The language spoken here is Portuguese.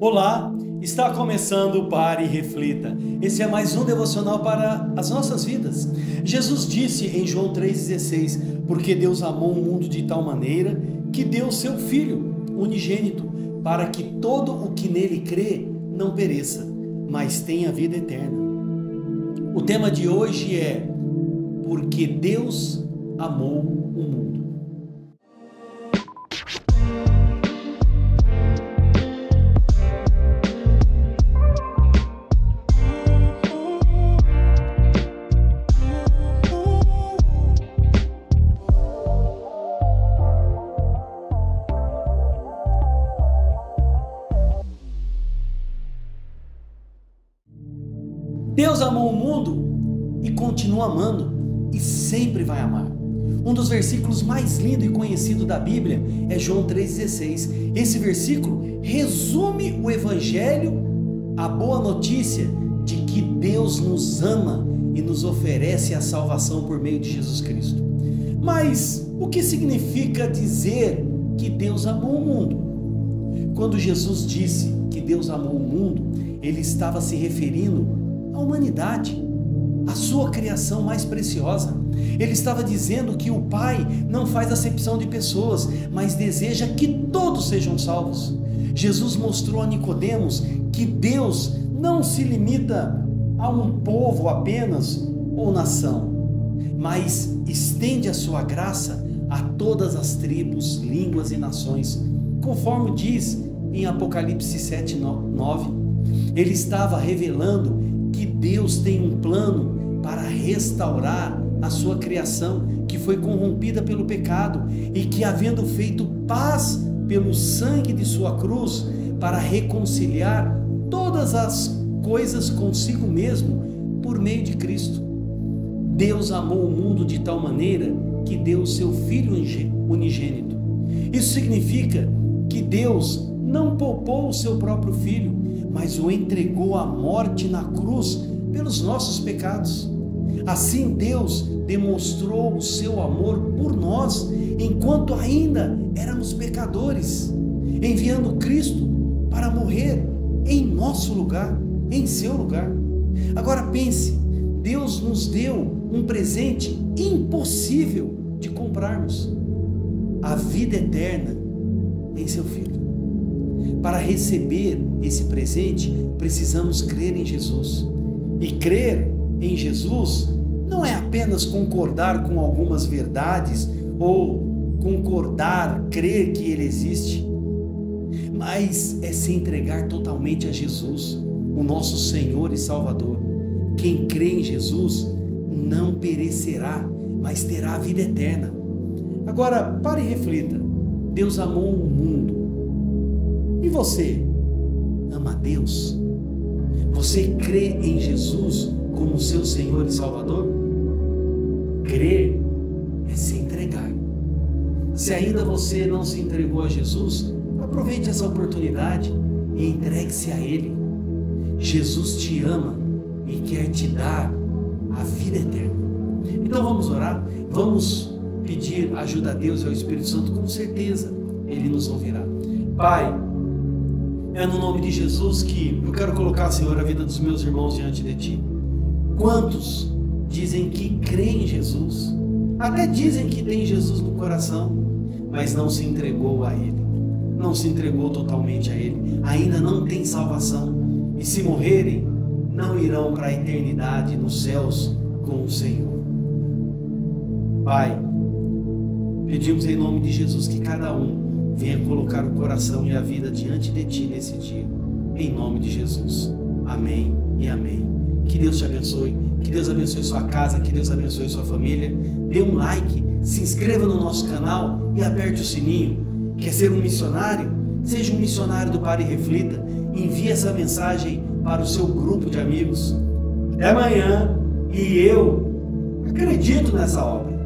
Olá, está começando o Pare e Reflita. Esse é mais um devocional para as nossas vidas. Jesus disse em João 3,16: Porque Deus amou o mundo de tal maneira que deu seu Filho unigênito, para que todo o que nele crê não pereça, mas tenha vida eterna. O tema de hoje é Porque Deus amou o mundo. Deus amou o mundo e continua amando e sempre vai amar. Um dos versículos mais lindos e conhecidos da Bíblia é João 3,16. Esse versículo resume o Evangelho, a boa notícia de que Deus nos ama e nos oferece a salvação por meio de Jesus Cristo. Mas o que significa dizer que Deus amou o mundo? Quando Jesus disse que Deus amou o mundo, ele estava se referindo a humanidade, a sua criação mais preciosa. Ele estava dizendo que o Pai não faz acepção de pessoas, mas deseja que todos sejam salvos. Jesus mostrou a Nicodemos que Deus não se limita a um povo apenas ou nação, mas estende a sua graça a todas as tribos, línguas e nações, conforme diz em Apocalipse 7, 9. Ele estava revelando que Deus tem um plano para restaurar a sua criação que foi corrompida pelo pecado e que, havendo feito paz pelo sangue de sua cruz, para reconciliar todas as coisas consigo mesmo por meio de Cristo. Deus amou o mundo de tal maneira que deu o seu Filho unigênito. Isso significa que Deus não poupou o seu próprio Filho, mas o entregou à morte na cruz pelos nossos pecados. Assim Deus demonstrou o seu amor por nós enquanto ainda éramos pecadores, enviando Cristo para morrer em nosso lugar, em seu lugar. Agora pense, Deus nos deu um presente impossível de comprarmos: a vida eterna em seu Filho. Para receber esse presente, precisamos crer em Jesus. E crer em Jesus não é apenas concordar com algumas verdades ou concordar, crer que Ele existe, mas é se entregar totalmente a Jesus, o nosso Senhor e Salvador. Quem crê em Jesus não perecerá, mas terá a vida eterna. Agora, pare e reflita: Deus amou o mundo e você ama a Deus? Você crê em Jesus como seu Senhor e Salvador? Crer é se entregar. Se ainda você não se entregou a Jesus, aproveite essa oportunidade e entregue-se a Ele. Jesus te ama e quer te dar a vida eterna. Então vamos orar, vamos pedir ajuda a Deus e ao Espírito Santo, com certeza Ele nos ouvirá. Pai, é no nome de Jesus que eu quero colocar, Senhor, a vida dos meus irmãos diante de Ti. Quantos dizem que creem em Jesus? Até dizem que tem Jesus no coração, mas não se entregou a Ele. Não se entregou totalmente a Ele. Ainda não tem salvação. E se morrerem, não irão para a eternidade nos céus com o Senhor. Pai, pedimos em nome de Jesus que cada um venha colocar o coração e a vida diante de ti nesse dia. Em nome de Jesus. Amém e amém. Que Deus te abençoe. Que Deus abençoe sua casa, que Deus abençoe sua família. Dê um like, se inscreva no nosso canal e aperte o sininho. Quer ser um missionário? Seja um missionário do Pare e Reflita. Envie essa mensagem para o seu grupo de amigos. Até amanhã e eu acredito nessa obra.